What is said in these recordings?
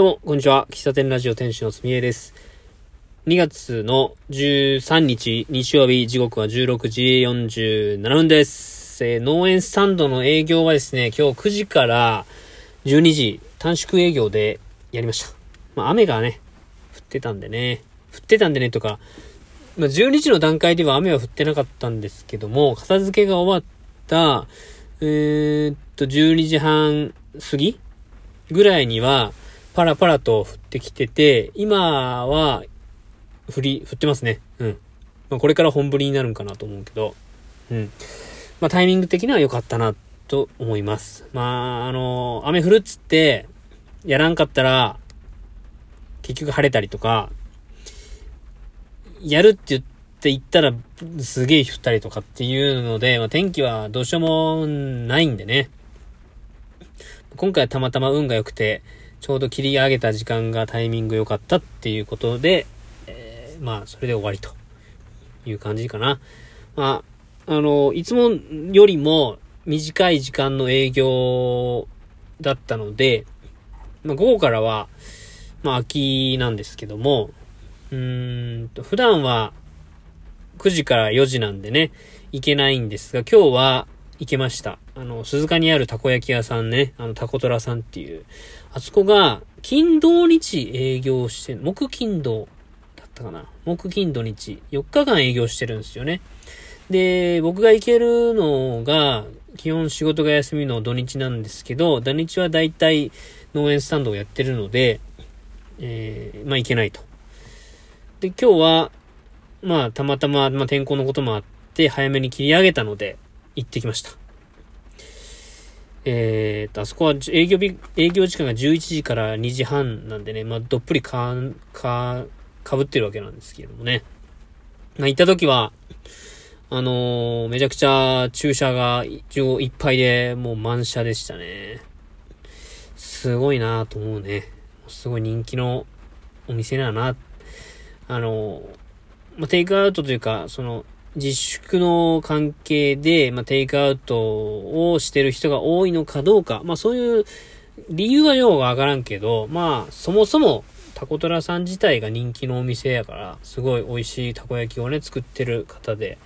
どうも、こんにちは。喫茶店ラジオ店主のすみえです。2月の13日、日曜日、時刻は16時47分です。えー、農園スタンドの営業はですね、今日9時から12時、短縮営業でやりました。まあ、雨がね、降ってたんでね、降ってたんでね、とか、まあ、12時の段階では雨は降ってなかったんですけども、片付けが終わった、えー、っと、12時半過ぎぐらいには、パラパラと降ってきてて、今は、降り、降ってますね。うん。まあ、これから本降りになるんかなと思うけど、うん。まあ、タイミング的には良かったな、と思います。まあ、あの、雨降るっつって、やらんかったら、結局晴れたりとか、やるって言って言ったら、すげえ降ったりとかっていうので、まあ、天気はどうしようもないんでね。今回はたまたま運が良くて、ちょうど切り上げた時間がタイミング良かったっていうことで、えー、まあ、それで終わりという感じかな。まあ、あの、いつもよりも短い時間の営業だったので、まあ、午後からは、まあ、空きなんですけども、うーんと、普段は9時から4時なんでね、行けないんですが、今日は行けました。あの、鈴鹿にあるたこ焼き屋さんね、あの、タコトラさんっていう、あそこが、金土日営業して、木金土だったかな。木金土日、4日間営業してるんですよね。で、僕が行けるのが、基本仕事が休みの土日なんですけど、土日はだいたい農園スタンドをやってるので、えー、まあ行けないと。で、今日は、まあたまたま、まあ天候のこともあって、早めに切り上げたので、行ってきました。えー、と、あそこは営業日、営業時間が11時から2時半なんでね、まあ、どっぷりか、か、かぶってるわけなんですけどもね。まあ、行った時は、あのー、めちゃくちゃ駐車が一応いっぱいで、もう満車でしたね。すごいなと思うね。すごい人気のお店だな。あのー、まあ、テイクアウトというか、その、自粛の関係で、まあ、テイクアウトをしてる人が多いのかどうか、まあ、そういう理由はようわからんけど、まあ、そもそも、タコトラさん自体が人気のお店やから、すごい美味しいたこ焼きをね、作ってる方で、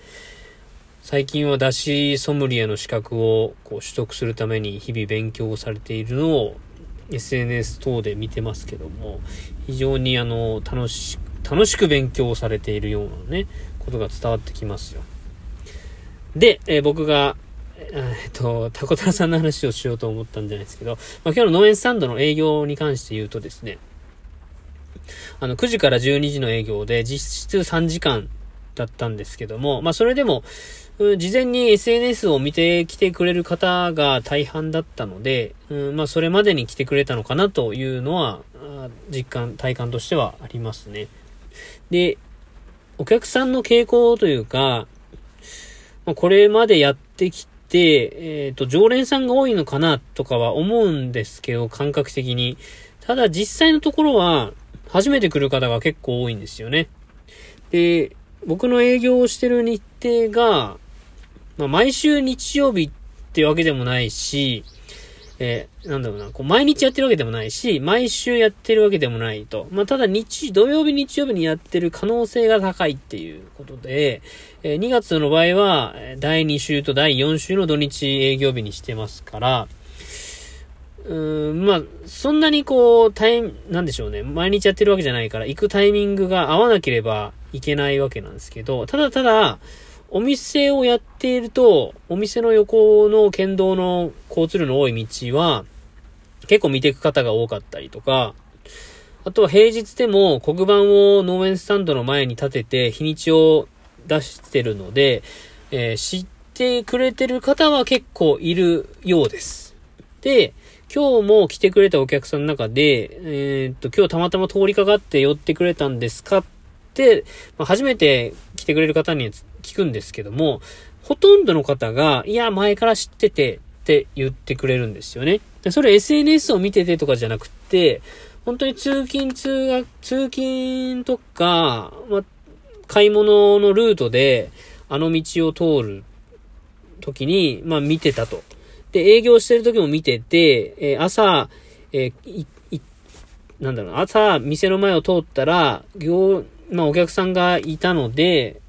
最近はだしソムリエの資格をこう取得するために日々勉強されているのを SNS 等で見てますけども、非常にあの、楽し、楽しく勉強されているようなね、ことが伝わってきますよ。で、えー、僕が、えっと、タコタラさんの話をしようと思ったんじゃないですけど、まあ、今日の農園スタンドの営業に関して言うとですね、あの、9時から12時の営業で実質3時間だったんですけども、まあ、それでも、事前に SNS を見てきてくれる方が大半だったので、うん、まあ、それまでに来てくれたのかなというのは、実感、体感としてはありますね。で、お客さんの傾向というか、まこれまでやってきて、えっ、ー、と、常連さんが多いのかなとかは思うんですけど、感覚的に。ただ実際のところは、初めて来る方が結構多いんですよね。で、僕の営業をしてる日程が、まあ、毎週日曜日ってわけでもないし、えー、なんだろうな、こう、毎日やってるわけでもないし、毎週やってるわけでもないと。まあ、ただ日、土曜日、日曜日にやってる可能性が高いっていうことで、えー、2月の場合は、第2週と第4週の土日営業日にしてますから、うーん、まあ、そんなにこう、タイム、なんでしょうね。毎日やってるわけじゃないから、行くタイミングが合わなければいけないわけなんですけど、ただただ、お店をやっていると、お店の横の県道の交通量の多い道は、結構見ていく方が多かったりとか、あとは平日でも黒板を農園スタンドの前に立てて日にちを出してるので、えー、知ってくれてる方は結構いるようです。で、今日も来てくれたお客さんの中で、えー、っと、今日たまたま通りかかって寄ってくれたんですかっ、まあ、初めて来てくれる方に聞くんですけども、ほとんどの方が、いや、前から知っててって言ってくれるんですよね。でそれ SNS を見ててとかじゃなくて、本当に通勤通学、通勤とか、まあ、買い物のルートで、あの道を通る時に、まあ見てたと。で、営業してる時も見てて、えー、朝、えー、なんだろう、朝、店の前を通ったら、行、まあ、お客さんがいたので、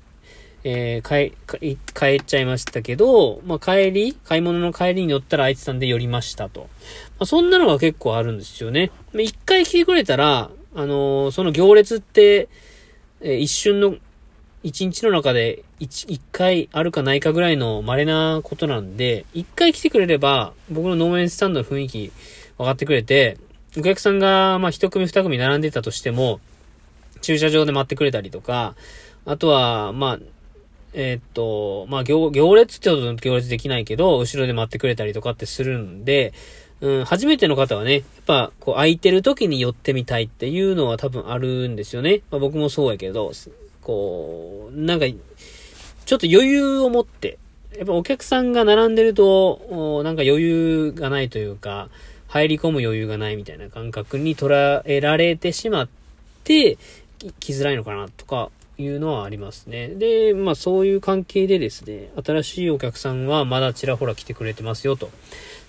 えー、帰、帰っちゃいましたけど、まあ、帰り、買い物の帰りに寄ったら空いてたんで寄りましたと。まあ、そんなのが結構あるんですよね。まあ、一回来てくれたら、あのー、その行列って、えー、一瞬の、一日の中で一、一回あるかないかぐらいの稀なことなんで、一回来てくれれば、僕の農園スタンドの雰囲気分かってくれて、お客さんが、まあ、一組二組並んでたとしても、駐車場で待ってくれたりとか、あとは、まあ、えー、っと、まあ、行、行列ってこと行列できないけど、後ろで待ってくれたりとかってするんで、うん、初めての方はね、やっぱ、こう、空いてる時に寄ってみたいっていうのは多分あるんですよね。まあ、僕もそうやけど、こう、なんか、ちょっと余裕を持って、やっぱお客さんが並んでると、なんか余裕がないというか、入り込む余裕がないみたいな感覚に捉えられてしまって、来づらいのかなとかいうのはありますね。で、まあそういう関係でですね、新しいお客さんはまだちらほら来てくれてますよと。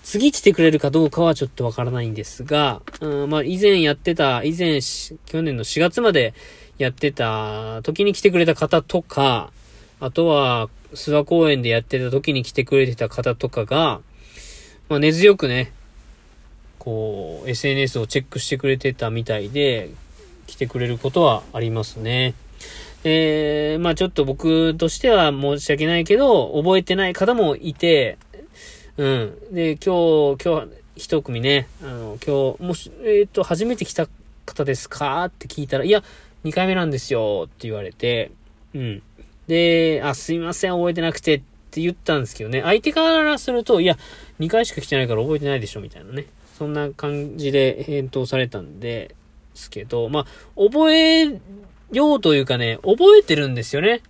次来てくれるかどうかはちょっとわからないんですが、うん、まあ以前やってた、以前、去年の4月までやってた時に来てくれた方とか、あとは諏訪公園でやってた時に来てくれてた方とかが、まあ根強くね、こう、SNS をチェックしてくれてたみたいで、来てくれることはありますね。えー、まあちょっと僕としては申し訳ないけど、覚えてない方もいて、うん。で、今日、今日、一組ね、あの、今日、もし、えっ、ー、と、初めて来た方ですか？って聞いたら、いや、2回目なんですよって言われて、うん。で、あ、すいません、覚えてなくてって言ったんですけどね、相手からすると、いや、2回しか来てないから覚えてないでしょ、みたいなね。そんな感じで返答されたんですけど、まあ、覚えようというかね、覚えてるんですよね。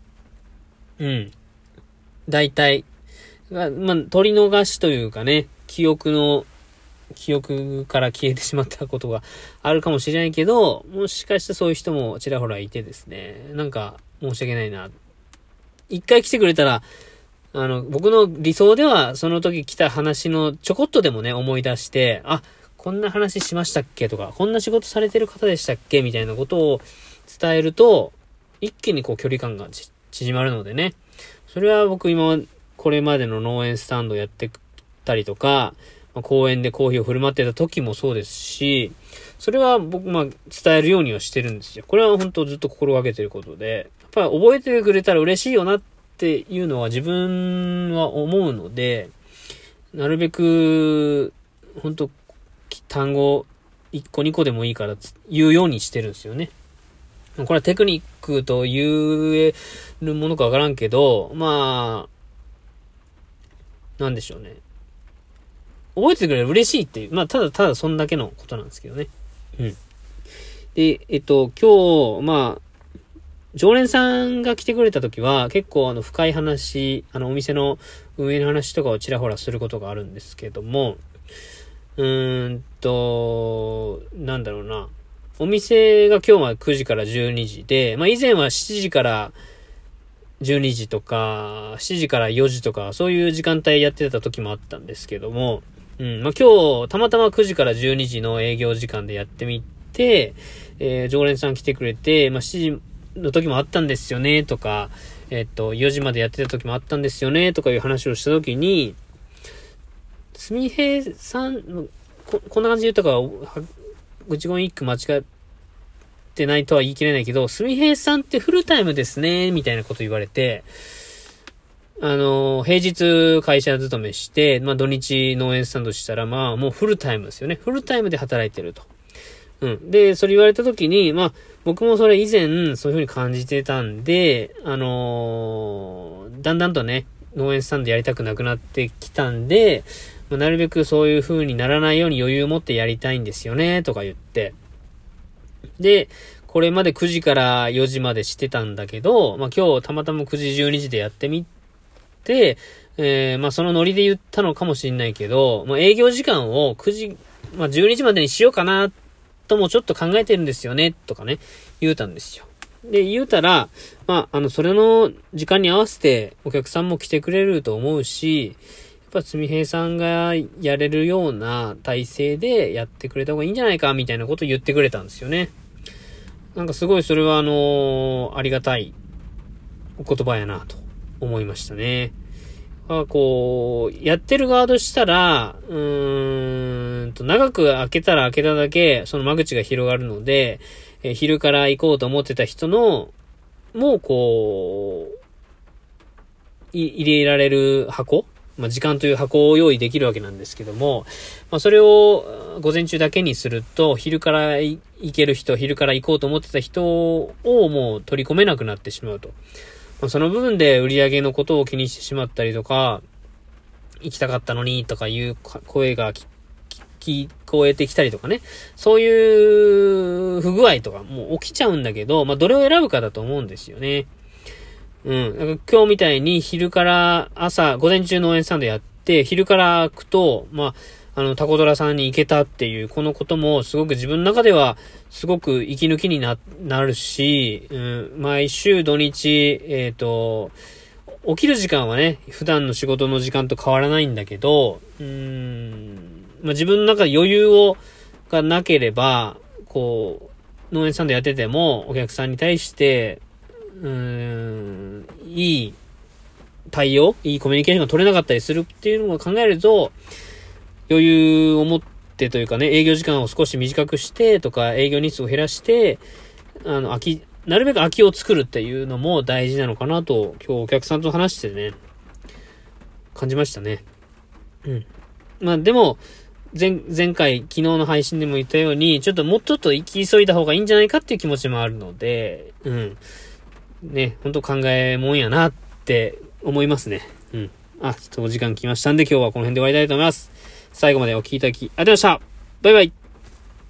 うん。大体。まあ、取り逃しというかね、記憶の、記憶から消えてしまったことがあるかもしれないけど、もしかしてそういう人もちらほらいてですね、なんか申し訳ないな。一回来てくれたら、あの、僕の理想ではその時来た話のちょこっとでもね、思い出して、あ、こんな話しましたっけ？とか、こんな仕事されてる方でしたっけ？みたいなことを伝えると、一気にこう距離感が縮まるのでね。それは僕今、これまでの農園スタンドやってたりとか、ま、公園でコーヒーを振る舞ってた時もそうですし、それは僕、まあ、伝えるようにはしてるんですよ。これは本当ずっと心がけてることで、やっぱり覚えてくれたら嬉しいよなっていうのは自分は思うので、なるべく、本当単語1個2個でもいいから言うようにしてるんですよね。これはテクニックと言えるものかわからんけど、まあ、なんでしょうね。覚えててくれる嬉しいっていう。まあ、ただただそんだけのことなんですけどね。うん。で、えっと、今日、まあ、常連さんが来てくれた時は、結構あの、深い話、あの、お店の運営の話とかをちらほらすることがあるんですけども、うーんと、なんだろうな。お店が今日は9時から12時で、まあ以前は7時から12時とか、7時から4時とか、そういう時間帯やってた時もあったんですけども、うん、まあ今日、たまたま9時から12時の営業時間でやってみて、えー、常連さん来てくれて、まあ7時の時もあったんですよね、とか、えっと、4時までやってた時もあったんですよね、とかいう話をした時に、すみへいさん、こ、こんな感じで言ったか、口言一句間違ってないとは言い切れないけど、すみへいさんってフルタイムですね、みたいなこと言われて、あの、平日会社勤めして、まあ土日農園スタンドしたら、まあもうフルタイムですよね。フルタイムで働いてると。うん。で、それ言われた時に、まあ僕もそれ以前そういう風に感じてたんで、あのー、だんだんとね、農園スタンドやりたくなくなってきたんで、なるべくそういう風にならないように余裕を持ってやりたいんですよね、とか言って。で、これまで9時から4時までしてたんだけど、まあ、今日たまたま9時12時でやってみて、えー、まあ、そのノリで言ったのかもしんないけど、まあ、営業時間を9時、まあ、12時までにしようかな、ともちょっと考えてるんですよね、とかね、言うたんですよ。で、言うたら、まあ、あの、それの時間に合わせてお客さんも来てくれると思うし、ぱつみへいさんがやれるような体制でやってくれた方がいいんじゃないか、みたいなことを言ってくれたんですよね。なんかすごいそれはあのー、ありがたいお言葉やなと思いましたね。あこう、やってる側としたら、うーんと、長く開けたら開けただけ、その間口が広がるので、え昼から行こうと思ってた人の、もうこう、入れられる箱まあ、時間という箱を用意できるわけなんですけども、まあ、それを午前中だけにすると、昼から行ける人、昼から行こうと思ってた人をもう取り込めなくなってしまうと。まあ、その部分で売り上げのことを気にしてしまったりとか、行きたかったのにとかいう声が聞こえてきたりとかね。そういう不具合とかもう起きちゃうんだけど、まあ、どれを選ぶかだと思うんですよね。うん。今日みたいに昼から朝、午前中の応援スタンドやって、昼から行くと、まあ、あの、タコドラさんに行けたっていう、このこともすごく自分の中では、すごく息抜きにな、なるし、うん、毎週土日、えっ、ー、と、起きる時間はね、普段の仕事の時間と変わらないんだけど、うん、まあ、自分の中で余裕を、がなければ、こう、農園さんでやってても、お客さんに対して、うん、いい対応、いいコミュニケーションが取れなかったりするっていうのを考えると、余裕を持ってというかね、営業時間を少し短くしてとか、営業日数を減らして、あの、空き、なるべく空きを作るっていうのも大事なのかなと、今日お客さんと話してね、感じましたね。うん。まあでも、前、前回、昨日の配信でも言ったように、ちょっともうちょっと行き急いだ方がいいんじゃないかっていう気持ちもあるので、うん。ね、ほんと考えもんやなって思いますね。うん。あ、ちょっとお時間来ましたんで今日はこの辺で終わりたいと思います。最後までお聴きいただきありがとうございました。バイバイ。